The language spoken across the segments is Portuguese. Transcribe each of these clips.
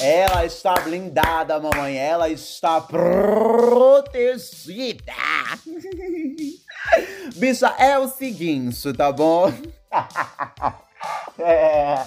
Ela está blindada, mamãe. Ela está protegida. Bicha, é o seguinte, tá bom? é.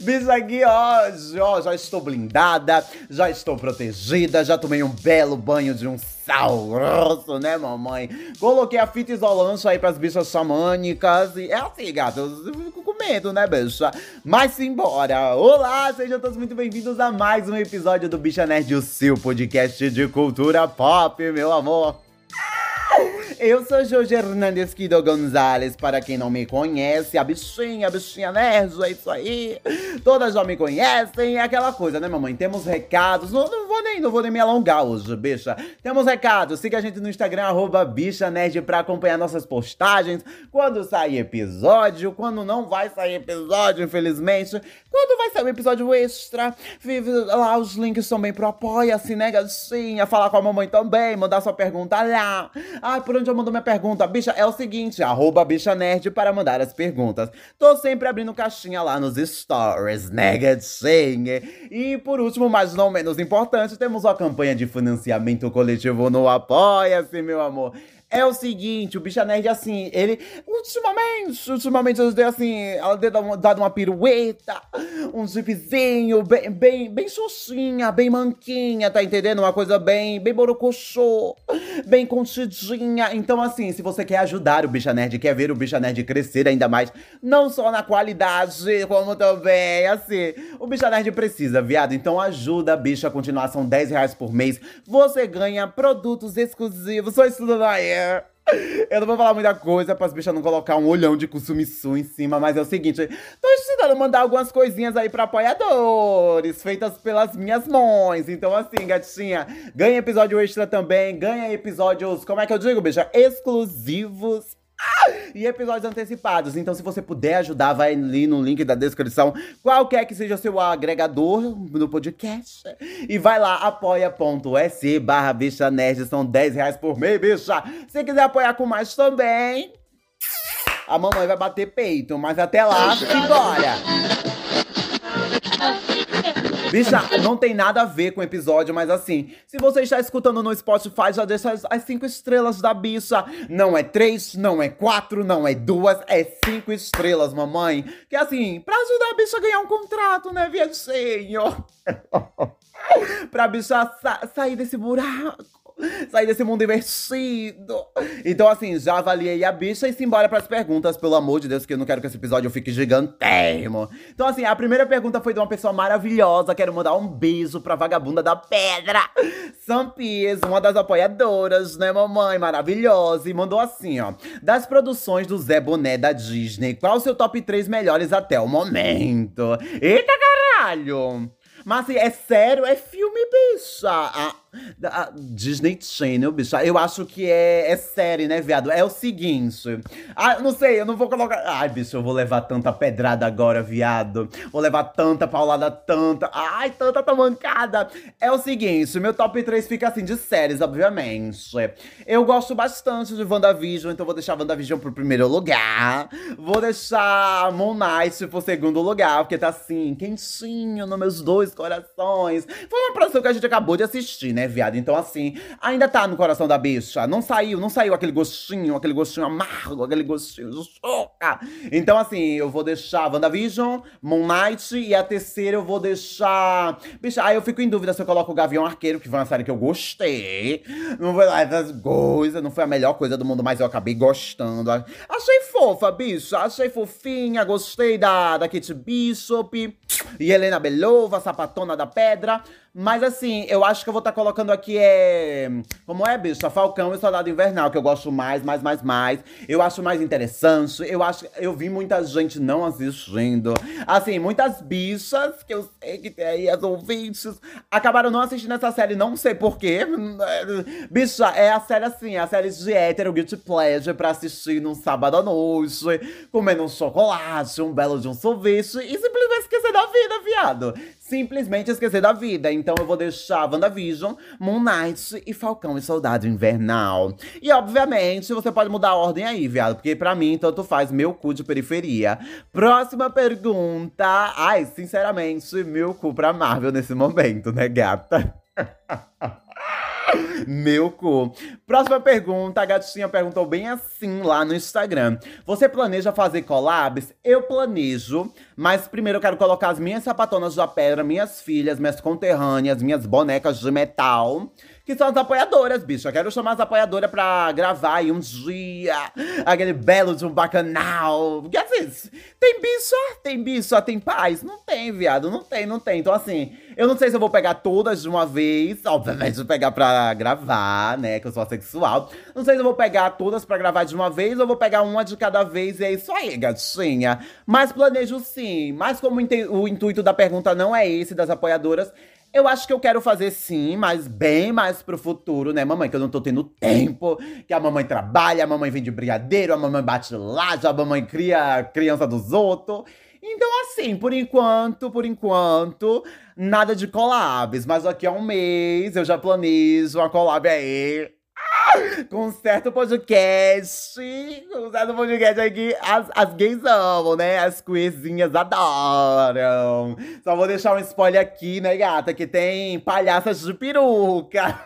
Bicha, aqui, ó, ó, já estou blindada, já estou protegida, já tomei um belo banho de um sal grosso, né, mamãe? Coloquei a fita isolante aí pras bichas xamânicas e é assim, gato, eu fico com medo, né, bicha? Mas simbora! Olá, sejam todos muito bem-vindos a mais um episódio do Bicha Nerd, o seu podcast de cultura pop, meu amor. Eu sou Jorge Hernandes Quido Gonzalez, para quem não me conhece, a bichinha, a bichinha nerd, é isso aí. Todas já me conhecem, é aquela coisa, né, mamãe? Temos recados, não, não, vou nem, não vou nem me alongar hoje, bicha. Temos recados, siga a gente no Instagram, bicha nerd, pra acompanhar nossas postagens, quando sair episódio, quando não vai sair episódio, infelizmente, quando vai sair um episódio extra, lá, os links também pro apoia-se, né, gatinha, falar com a mamãe também, mandar sua pergunta lá. Ai, por onde eu mando minha pergunta? Bicha, é o seguinte, arroba bicha nerd para mandar as perguntas. Tô sempre abrindo caixinha lá nos stories, né, gatinha? E por último, mas não menos importante, temos uma campanha de financiamento coletivo no Apoia-se, meu amor. É o seguinte, o Bicha Nerd, assim, ele. Ultimamente, ultimamente, eu dei assim. Ela deu dado uma pirueta, um zipzinho, bem, bem, bem xoxinha, bem manquinha, tá entendendo? Uma coisa bem, bem borocochô, bem contidinha. Então, assim, se você quer ajudar o Bicha Nerd, quer ver o Bicha Nerd crescer ainda mais, não só na qualidade, como também, assim, o Bicha Nerd precisa, viado. Então, ajuda a bicha a continuar, são 10 reais por mês. Você ganha produtos exclusivos, só isso Eu não vou falar muita coisa para as bichas não colocar um olhão de consumiçu em cima, mas é o seguinte, tô tentando mandar algumas coisinhas aí para apoiadores, feitas pelas minhas mães. Então assim, gatinha, ganha episódio extra também, ganha episódios, como é que eu digo, bicha? Exclusivos e episódios antecipados. Então, se você puder ajudar, vai ali no link da descrição, qualquer que seja o seu agregador no podcast. E vai lá, apoia.se barra bicha nerd. São 10 reais por mês, bicha. Se quiser apoiar com mais também, a mamãe vai bater peito. Mas até lá, bora! Bicha, não tem nada a ver com o episódio, mas assim, se você está escutando no Spotify, já deixa as, as cinco estrelas da bicha. Não é três, não é quatro, não é duas, é cinco estrelas, mamãe. Que assim, pra ajudar a bicha a ganhar um contrato, né, viadinho? pra bicha sa sair desse buraco sair desse mundo invertido. Então, assim, já avaliei a bicha e simbora pras perguntas, pelo amor de Deus, que eu não quero que esse episódio fique gigantérrimo. Então, assim, a primeira pergunta foi de uma pessoa maravilhosa. Quero mandar um beijo pra vagabunda da pedra. Sampies, uma das apoiadoras, né, mamãe? Maravilhosa. E mandou assim, ó. Das produções do Zé Boné da Disney, qual o seu top 3 melhores até o momento? Eita caralho! Mas assim, é sério, é filme, bicha. A, a Disney Channel, bicha. Eu acho que é, é série, né, viado? É o seguinte. Ah, não sei, eu não vou colocar. Ai, bicho, eu vou levar tanta pedrada agora, viado. Vou levar tanta paulada, tanta. Ai, tanta tamancada. É o seguinte, meu top 3 fica assim de séries, obviamente. Eu gosto bastante de WandaVision, então vou deixar WandaVision pro primeiro lugar. Vou deixar Moon Knight pro segundo lugar, porque tá assim, quentinho nos meus dois corações. Foi uma produção que a gente acabou de assistir, né, viado? Então, assim, ainda tá no coração da bicha. Não saiu, não saiu aquele gostinho, aquele gostinho amargo, aquele gostinho de soca. Então, assim, eu vou deixar WandaVision, Moon Knight e a terceira eu vou deixar. Bicha, aí eu fico em dúvida se eu coloco o Gavião Arqueiro, que foi uma série que eu gostei. Não foi lá essas coisas, não foi a melhor coisa do mundo, mas eu acabei gostando. Achei fofa, bicha, achei fofinha, gostei da, da Kate Bishop e Helena Belova, sapatona da pedra. Mas assim, eu acho que eu vou estar tá colocando aqui é. Como é, bicho? Falcão e Soldado Invernal, que eu gosto mais, mais, mais, mais. Eu acho mais interessante. Eu acho. Eu vi muita gente não assistindo. Assim, muitas bichas que eu sei que tem aí as ouvintes acabaram não assistindo essa série, não sei porquê. Bicha, é a série assim, a série de hétero Guilty Pleasure pra assistir num sábado à noite, comendo um chocolate, um belo de um sorvete e simplesmente esquecer da vida, viado simplesmente esquecer da vida. Então eu vou deixar WandaVision, Moon Knight e Falcão e Soldado Invernal. E obviamente você pode mudar a ordem aí, viado, porque pra mim tanto faz meu cu de periferia. Próxima pergunta. Ai, sinceramente, meu cu pra Marvel nesse momento, né, gata? Meu cu. Próxima pergunta, a gatinha perguntou bem assim lá no Instagram. Você planeja fazer collabs? Eu planejo, mas primeiro eu quero colocar as minhas sapatonas da pedra, minhas filhas, minhas conterrâneas, minhas bonecas de metal que são as apoiadoras, bicho. Eu quero chamar as apoiadoras pra gravar aí um dia aquele belo de um bacanal. Porque assim, tem bicho, tem bicho, tem paz? Não tem, viado, não tem, não tem. Então assim, eu não sei se eu vou pegar todas de uma vez, obviamente vou pegar pra gravar, né, que eu sou sexual. Não sei se eu vou pegar todas pra gravar de uma vez ou vou pegar uma de cada vez e é isso aí, gatinha. Mas planejo sim, mas como o intuito da pergunta não é esse das apoiadoras, eu acho que eu quero fazer sim, mas bem mais pro futuro, né, mamãe? Que eu não tô tendo tempo, que a mamãe trabalha, a mamãe vende brigadeiro, a mamãe bate laje, a mamãe cria criança dos outros. Então, assim, por enquanto, por enquanto, nada de collabs. Mas daqui a um mês eu já planejo uma collab aí com certo podcast, com certo podcast aqui, as, as gays amam, né? As queerzinhas adoram. Só vou deixar um spoiler aqui, né, gata? Que tem palhaças de peruca.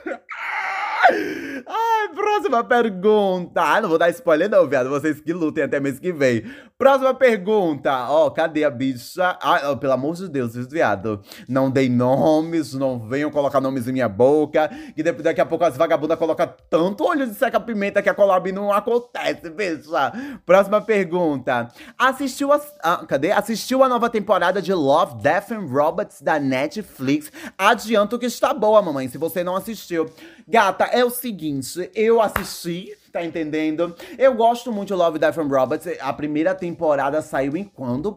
Ai, próxima pergunta. Ah, não vou dar spoiler não, viado. Vocês que lutem até mês que vem. Próxima pergunta. Ó, oh, cadê a bicha? Ah, oh, pelo amor de Deus, viado. Não dei nomes, não venham colocar nomes em minha boca. Que depois daqui a pouco as vagabundas colocam tanto olho de seca-pimenta que a collab não acontece, bicha. Próxima pergunta. Assistiu a... Ah, cadê? Assistiu a nova temporada de Love, Death and Robots da Netflix. Adianto que está boa, mamãe, se você não assistiu. Gata, é o seguinte, eu assisti, tá entendendo? Eu gosto muito de Love, Death and Robots. A primeira temporada saiu em quando?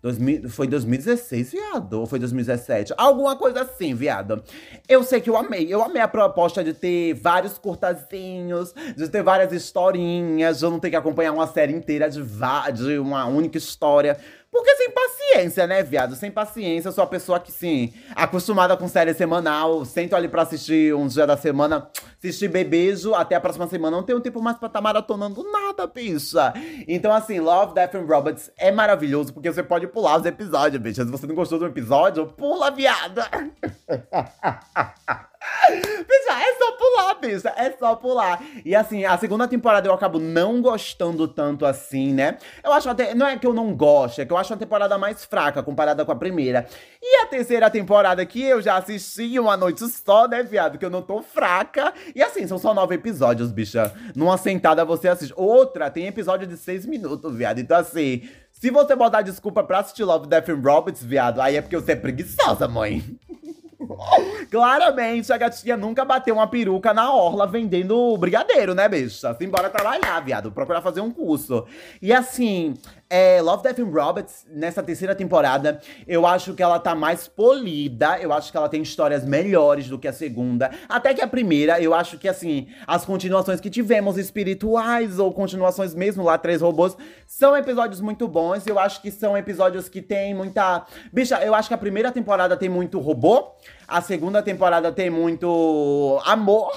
2000, foi 2016, viado? Ou foi 2017? Alguma coisa assim, viado. Eu sei que eu amei. Eu amei a proposta de ter vários curtazinhos, de ter várias historinhas, de não ter que acompanhar uma série inteira de, de uma única história. Porque sem paciência, né, viado? Sem paciência, eu sou a pessoa que, sim, acostumada com série semanal, sento ali pra assistir um dia da semana, assistir bebejo, até a próxima semana. Não tenho tempo mais pra estar tá maratonando nada, bicha. Então, assim, Love, Death and Robots é maravilhoso, porque você pode pular os episódios, bicha. Se você não gostou do episódio, pula, viada! Bicha, é só pular, bicha. É só pular. E assim, a segunda temporada eu acabo não gostando tanto assim, né? Eu acho até. Não é que eu não gosto, é que eu acho a temporada mais fraca comparada com a primeira. E a terceira temporada que eu já assisti uma noite só, né, viado? Que eu não tô fraca. E assim, são só nove episódios, bicha. Numa sentada você assiste. Outra tem episódio de seis minutos, viado. Então assim. Se você botar desculpa pra assistir Love, Death and Robots, viado, aí é porque você é preguiçosa, mãe. Claramente, a gatinha nunca bateu uma peruca na orla vendendo brigadeiro, né, bicha? Simbora trabalhar, viado. Procurar fazer um curso. E assim, é, Love, Death and Robots, nessa terceira temporada, eu acho que ela tá mais polida. Eu acho que ela tem histórias melhores do que a segunda. Até que a primeira, eu acho que, assim, as continuações que tivemos espirituais ou continuações mesmo lá, Três Robôs, são episódios muito bons. Eu acho que são episódios que tem muita. Bicha, eu acho que a primeira temporada tem muito robô. A segunda temporada tem muito amor.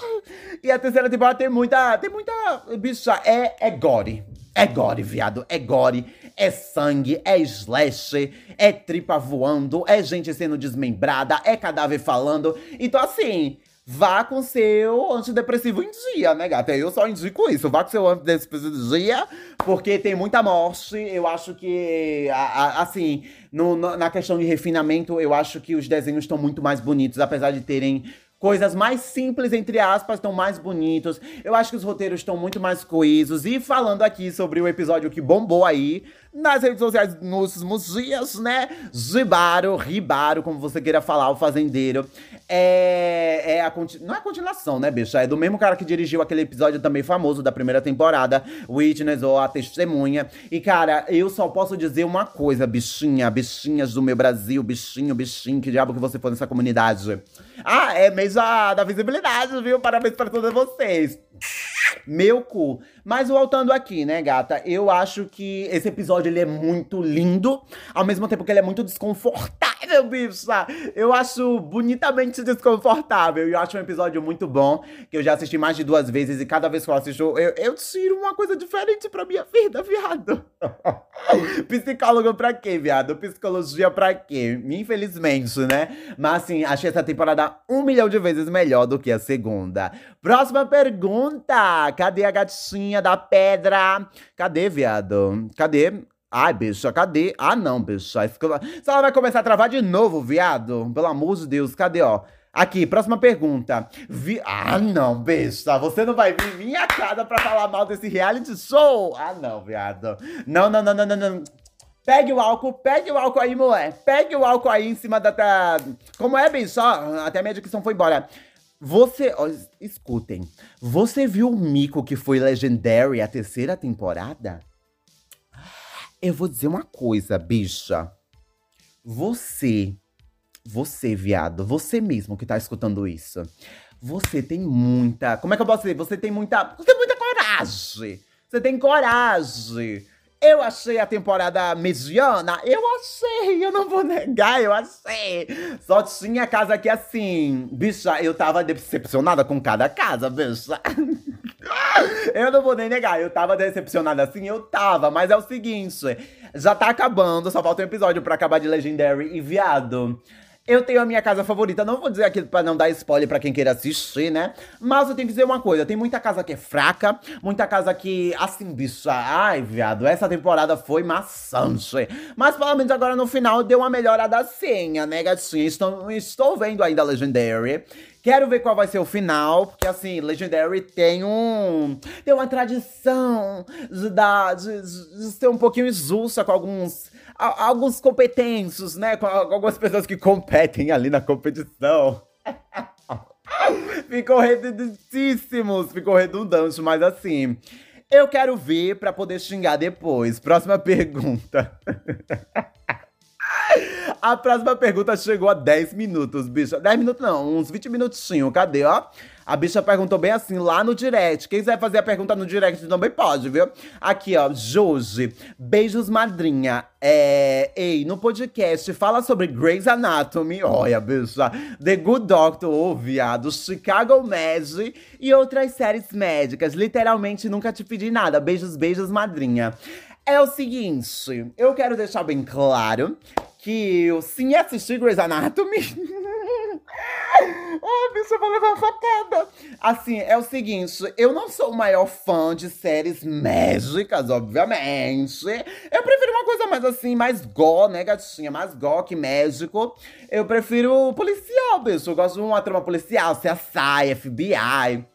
E a terceira temporada tem muita. Tem muita. Bicha, é, é gore. É gore, viado. É gore é sangue, é slash, é tripa voando, é gente sendo desmembrada, é cadáver falando. Então, assim, vá com seu antidepressivo em dia, né, gata? Eu só indico isso. Vá com seu antidepressivo em dia, porque tem muita morte. Eu acho que, assim, no, na questão de refinamento, eu acho que os desenhos estão muito mais bonitos, apesar de terem coisas mais simples, entre aspas, estão mais bonitos. Eu acho que os roteiros estão muito mais coesos. E falando aqui sobre o episódio que bombou aí nas redes sociais nos últimos dias, né? Gibaro, Ribaro, como você queira falar, o fazendeiro. É, é a não é a continuação, né, bicha? É do mesmo cara que dirigiu aquele episódio também famoso da primeira temporada, Witness ou A Testemunha. E, cara, eu só posso dizer uma coisa, bichinha, bichinhas do meu Brasil, bichinho, bichinho, que diabo que você for nessa comunidade. Ah, é mês da, da visibilidade, viu? Parabéns para todos vocês. Meu cu. Mas voltando aqui, né, gata? Eu acho que esse episódio ele é muito lindo, ao mesmo tempo que ele é muito desconfortável horrível, bicha. Eu acho bonitamente desconfortável. E eu acho um episódio muito bom, que eu já assisti mais de duas vezes. E cada vez que eu assisto, eu, eu tiro uma coisa diferente pra minha vida, viado. Psicólogo pra quê, viado? Psicologia pra quê? Infelizmente, né? Mas assim, achei essa temporada um milhão de vezes melhor do que a segunda. Próxima pergunta. Cadê a gatinha da pedra? Cadê, viado? Cadê? Ai, bicha, cadê? Ah, não, bicha. Se ela vai começar a travar de novo, viado. Pelo amor de Deus, cadê, ó? Aqui, próxima pergunta. Vi... Ah, não, besta. Você não vai vir minha casa pra falar mal desse reality show? Ah, não, viado. Não, não, não, não, não, não. Pegue o álcool, pegue o álcool aí, mulher. Pegue o álcool aí em cima da. Como é, bicho? Até a minha dicção foi embora. Você. Ó, escutem. Você viu o mico que foi Legendary a terceira temporada? Eu vou dizer uma coisa, bicha. Você, você, viado, você mesmo que tá escutando isso. Você tem muita. Como é que eu posso dizer? Você tem muita. Você tem muita coragem. Você tem coragem. Eu achei a temporada mediana, eu achei, eu não vou negar, eu achei. Só tinha casa que assim, bicha, eu tava decepcionada com cada casa, bicha. Eu não vou nem negar, eu tava decepcionada assim, eu tava, mas é o seguinte, já tá acabando, só falta um episódio pra acabar de Legendary e viado. Eu tenho a minha casa favorita, não vou dizer aqui pra não dar spoiler pra quem queira assistir, né? Mas eu tenho que dizer uma coisa: tem muita casa que é fraca, muita casa que, assim, bicha, ai, viado, essa temporada foi maçante. Mas pelo menos agora no final deu uma melhorada senha, né, gatinha? Estou, estou vendo ainda Legendary. Quero ver qual vai ser o final, porque assim, Legendary tem um. tem uma tradição de, dar, de, de ser um pouquinho injusta com alguns. alguns competentes, né? Com algumas pessoas que competem ali na competição. ficou redundantíssimos, ficou redundante, mas assim. Eu quero ver para poder xingar depois. Próxima pergunta. A próxima pergunta chegou a 10 minutos, bicha. 10 minutos não, uns 20 minutinhos. Cadê, ó? A bicha perguntou bem assim lá no direct. Quem quiser fazer a pergunta no direct também pode, viu? Aqui, ó, Josi. Beijos, madrinha. É. Ei, no podcast fala sobre Grey's Anatomy. Olha, bicha. The Good Doctor, ô, oh, viado. Chicago Med e outras séries médicas. Literalmente nunca te pedi nada. Beijos, beijos, madrinha. É o seguinte, eu quero deixar bem claro que eu sim assisti Grey's Anatomy. Ai, bicho, eu vou levar uma facada. Assim, é o seguinte, eu não sou o maior fã de séries médicas, obviamente. Eu prefiro uma coisa mais assim, mais go, né, gatinha? Mais go que médico. Eu prefiro policial, bicho. Eu gosto de uma trama policial, CSI, FBI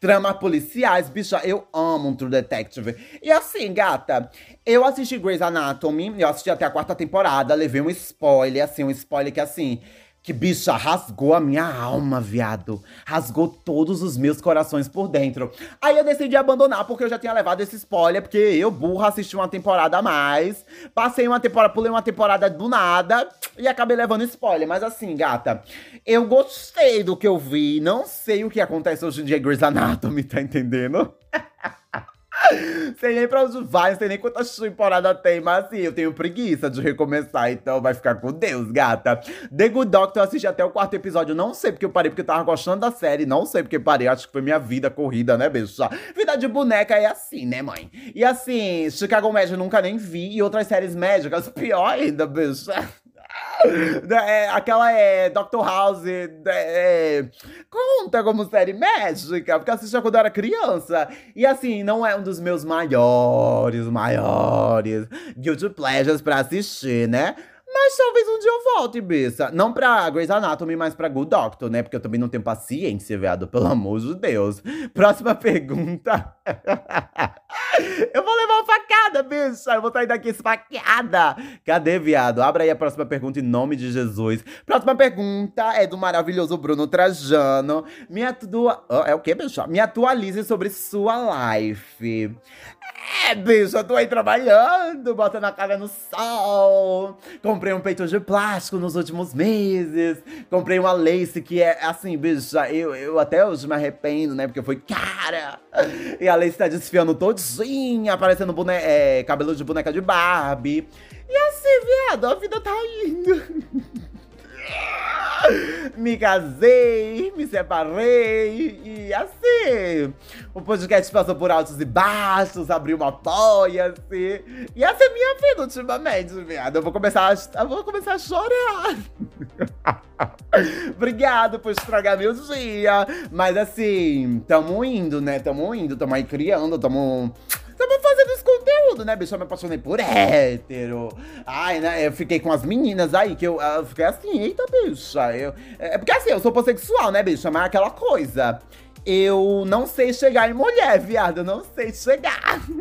trama policiais, bicha, eu amo um True Detective. E assim, gata, eu assisti Grey's Anatomy, eu assisti até a quarta temporada, levei um spoiler, assim, um spoiler que assim, que bicha rasgou a minha alma, viado. Rasgou todos os meus corações por dentro. Aí eu decidi abandonar porque eu já tinha levado esse spoiler, porque eu, burra, assisti uma temporada a mais. Passei uma temporada, pulei uma temporada do nada e acabei levando spoiler. Mas assim, gata, eu gostei do que eu vi. Não sei o que acontece hoje em dia em Grey's Anatomy, tá entendendo? sei nem pra onde vai, não sei nem quantas temporadas tem, mas assim, eu tenho preguiça de recomeçar, então vai ficar com Deus, gata. The Good Doctor, eu assisti até o quarto episódio, não sei porque eu parei, porque eu tava gostando da série, não sei porque parei, acho que foi minha vida corrida, né, beijo? Vida de boneca é assim, né, mãe? E assim, Chicago Med nunca nem vi, e outras séries médicas, pior ainda, beijo. É, aquela é Dr. House. É, conta como série médica, porque assisti quando eu era criança. E assim, não é um dos meus maiores, maiores guilty pleasures pra assistir, né? Mas talvez um dia eu volte, Bissa. Não pra Grey's Anatomy, mas pra Good Doctor, né? Porque eu também não tenho paciência, viado. Pelo amor de Deus. Próxima pergunta. eu vou levar uma facada, bicha. Eu vou sair daqui esfaqueada. Cadê, viado? Abra aí a próxima pergunta em nome de Jesus. Próxima pergunta é do maravilhoso Bruno Trajano. Me atua... É o que, bicha? Me atualize sobre sua life. É, bicho, eu tô aí trabalhando, botando a cara no sol. Comprei um peito de plástico nos últimos meses. Comprei uma lace que é assim, bicho, eu, eu até hoje me arrependo, né? Porque foi cara. E a lace tá desfiando todinha, parecendo bone é, cabelo de boneca de Barbie. E assim, viado, a vida tá indo. Me casei, me separei e assim, o podcast passou por altos e baixos, abriu uma apoia-se. E essa é minha vida ultimamente, viado. Eu vou começar a, eu vou começar a chorar. Obrigado por estragar meu dia. Mas assim, tamo indo, né? Tamo indo, tamo aí criando, tamo Tava fazendo esse conteúdo, né, bicho? Eu me apaixonei por hétero. Ai, né? Eu fiquei com as meninas aí, que eu, eu fiquei assim, eita, bicha. Eu, é, é porque assim, eu sou homossexual, né, bicha? Mas é aquela coisa. Eu não sei chegar em mulher, viado. Eu não sei chegar.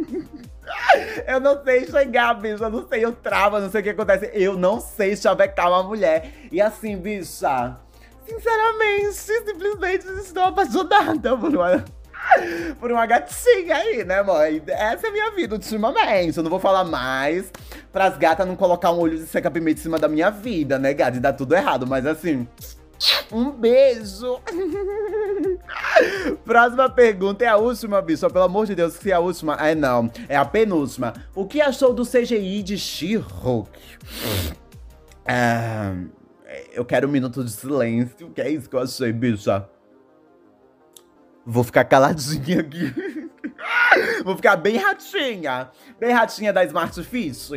Eu não sei chegar, bicho. Eu não sei, eu travo, não sei o que acontece. Eu não sei chavecar uma mulher. E assim, bicha, sinceramente, simplesmente estou apaixonada por uma por uma gatinha aí, né, mãe? Essa é a minha vida ultimamente. Eu não vou falar mais pras gatas não colocar um olho de seca-pimenta em cima da minha vida, né, gata? E dar tudo errado. Mas assim, um beijo. Próxima pergunta é a última, bicho. Pelo amor de Deus, se é a última. É não, é a penúltima. O que achou do CGI de She-Hulk? Ah, eu quero um minuto de silêncio, que é isso que eu achei, bicha. Vou ficar caladinha aqui. Vou ficar bem ratinha. Bem ratinha da Smart Fish.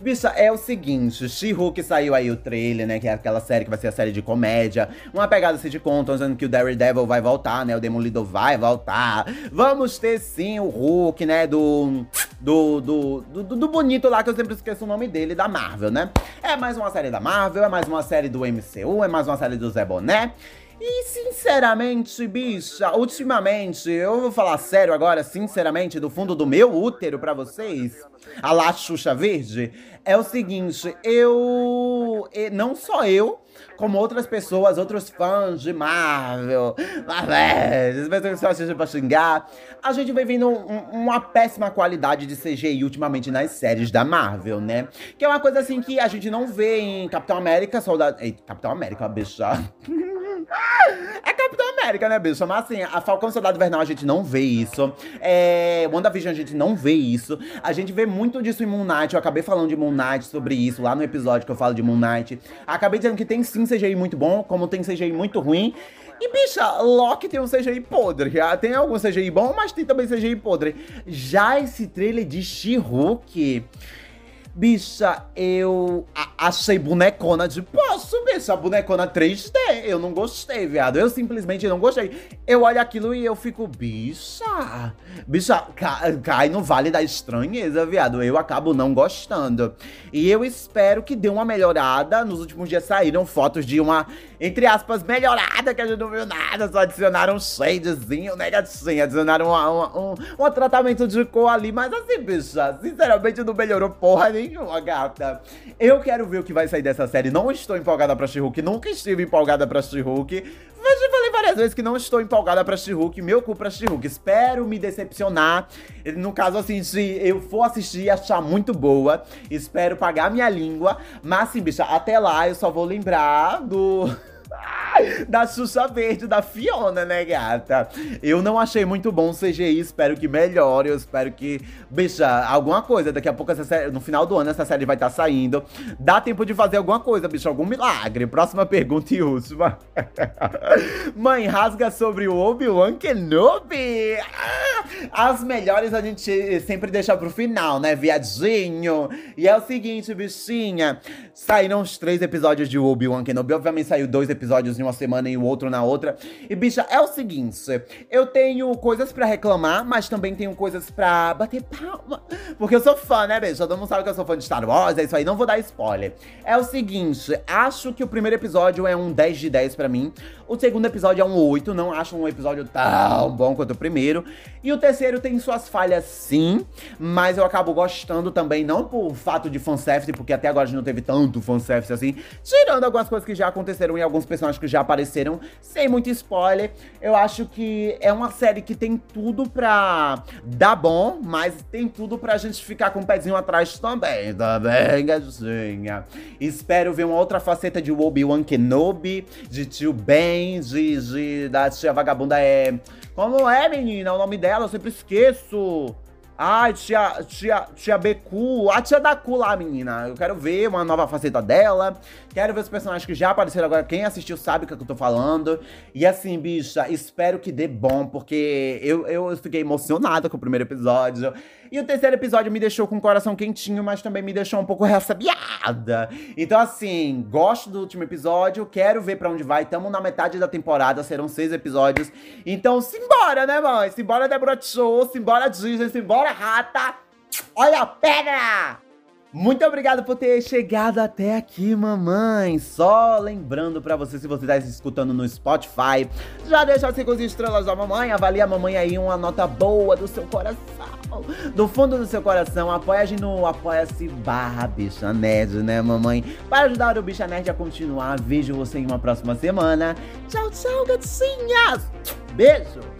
Bicha, é o seguinte, She-Hulk saiu aí o trailer, né, que é aquela série que vai ser a série de comédia, uma pegada assim de conta, dizendo que o Daredevil vai voltar, né, o Demolidor vai voltar, vamos ter sim o Hulk, né, do do, do, do, do bonito lá, que eu sempre esqueço o nome dele, da Marvel, né. É mais uma série da Marvel, é mais uma série do MCU, é mais uma série do Zé Boné, e sinceramente, bicha, ultimamente, eu vou falar sério agora, sinceramente, do fundo do meu útero para vocês, a lá Xuxa Verde, é o seguinte, eu. Não só eu, como outras pessoas, outros fãs de Marvel, as pessoas que assistem pra xingar, a gente vem vendo um, uma péssima qualidade de CGI ultimamente nas séries da Marvel, né? Que é uma coisa assim que a gente não vê em Capitão América, Soldado. Ei, Capitão América, bicha. É Capitão América, né, bicho? Mas assim, a Falcão Soldado Vernal a gente não vê isso. É, WandaVision a gente não vê isso. A gente vê muito disso em Moon Knight. Eu acabei falando de Moon Knight sobre isso lá no episódio que eu falo de Moon Knight. Acabei dizendo que tem sim CGI muito bom, como tem CGI muito ruim. E, bicha, Loki tem um CGI podre. Tem algum CGI bom, mas tem também CGI podre. Já esse trailer de She-Hulk Bicha, eu achei bonecona de poço, bicha. Bonecona 3D. Eu não gostei, viado. Eu simplesmente não gostei. Eu olho aquilo e eu fico, bicha. Bicha, cai no vale da estranheza, viado. Eu acabo não gostando. E eu espero que dê uma melhorada. Nos últimos dias saíram fotos de uma, entre aspas, melhorada, que a gente não viu nada. Só adicionaram shadezinho, né, gatinha? Adicionaram um, um tratamento de cor ali. Mas assim, bicha, sinceramente não melhorou porra nenhuma nenhuma, gata. Eu quero ver o que vai sair dessa série. Não estou empolgada pra She-Hulk, nunca estive empolgada pra She-Hulk. Mas já falei várias vezes que não estou empolgada pra She-Hulk, meu cu pra She-Hulk. Espero me decepcionar. No caso, assim, se eu for assistir e achar muito boa, espero pagar minha língua. Mas, assim, bicha, até lá eu só vou lembrar do da Xuxa Verde, da Fiona, né, gata? Eu não achei muito bom o CGI, espero que melhore, eu espero que, bicha, alguma coisa. Daqui a pouco, série, no final do ano, essa série vai estar tá saindo. Dá tempo de fazer alguma coisa, bicha, algum milagre. Próxima pergunta e última. Mãe, rasga sobre o Obi-Wan Kenobi. As melhores a gente sempre deixa pro final, né, viadinho? E é o seguinte, bichinha. Saíram os três episódios de Obi-Wan Kenobi. Obviamente saiu dois episódios em uma semana e o outro na outra. E, bicha, é o seguinte: eu tenho coisas para reclamar, mas também tenho coisas para bater palma. Porque eu sou fã, né, bicha? Todo mundo sabe que eu sou fã de Star Wars, é isso aí, não vou dar spoiler. É o seguinte: acho que o primeiro episódio é um 10 de 10 para mim. O segundo episódio é um 8, não acho um episódio tão bom quanto o primeiro. E o terceiro tem suas falhas, sim, mas eu acabo gostando também, não por fato de fanservice, porque até agora a gente não teve tanto fanservice assim, tirando algumas coisas que já aconteceram em alguns personagens que já apareceram, sem muito spoiler. Eu acho que é uma série que tem tudo pra dar bom, mas tem tudo pra gente ficar com o um pezinho atrás também, tá bem, gatinha? Espero ver uma outra faceta de Obi-Wan Kenobi, de Tio Ben, de, de, da tia vagabunda é... Como é, menina? O nome dela, eu sempre esqueço. Ai, tia, tia, tia Becu, a tia da Cu lá, menina. Eu quero ver uma nova faceta dela. Quero ver os personagens que já apareceram agora. Quem assistiu sabe o que eu tô falando. E assim, bicha, espero que dê bom, porque eu, eu fiquei emocionada com o primeiro episódio. E o terceiro episódio me deixou com o coração quentinho, mas também me deixou um pouco ressabiada. Então, assim, gosto do último episódio, quero ver para onde vai. Tamo na metade da temporada, serão seis episódios. Então, simbora, né, mãe? Simbora, Débora Show, simbora, Disney, simbora, rata! Olha a pedra! Muito obrigado por ter chegado até aqui, mamãe. Só lembrando para você, se você tá escutando no Spotify, já deixa as 5 estrelas da mamãe, avalia a mamãe aí uma nota boa do seu coração. Do fundo do seu coração, apoia a gente no Apoia-se barra Bicha Nerd, né, mamãe? Para ajudar o Bicha Nerd a continuar. Vejo você em uma próxima semana. Tchau, tchau, gatinhas! Beijo!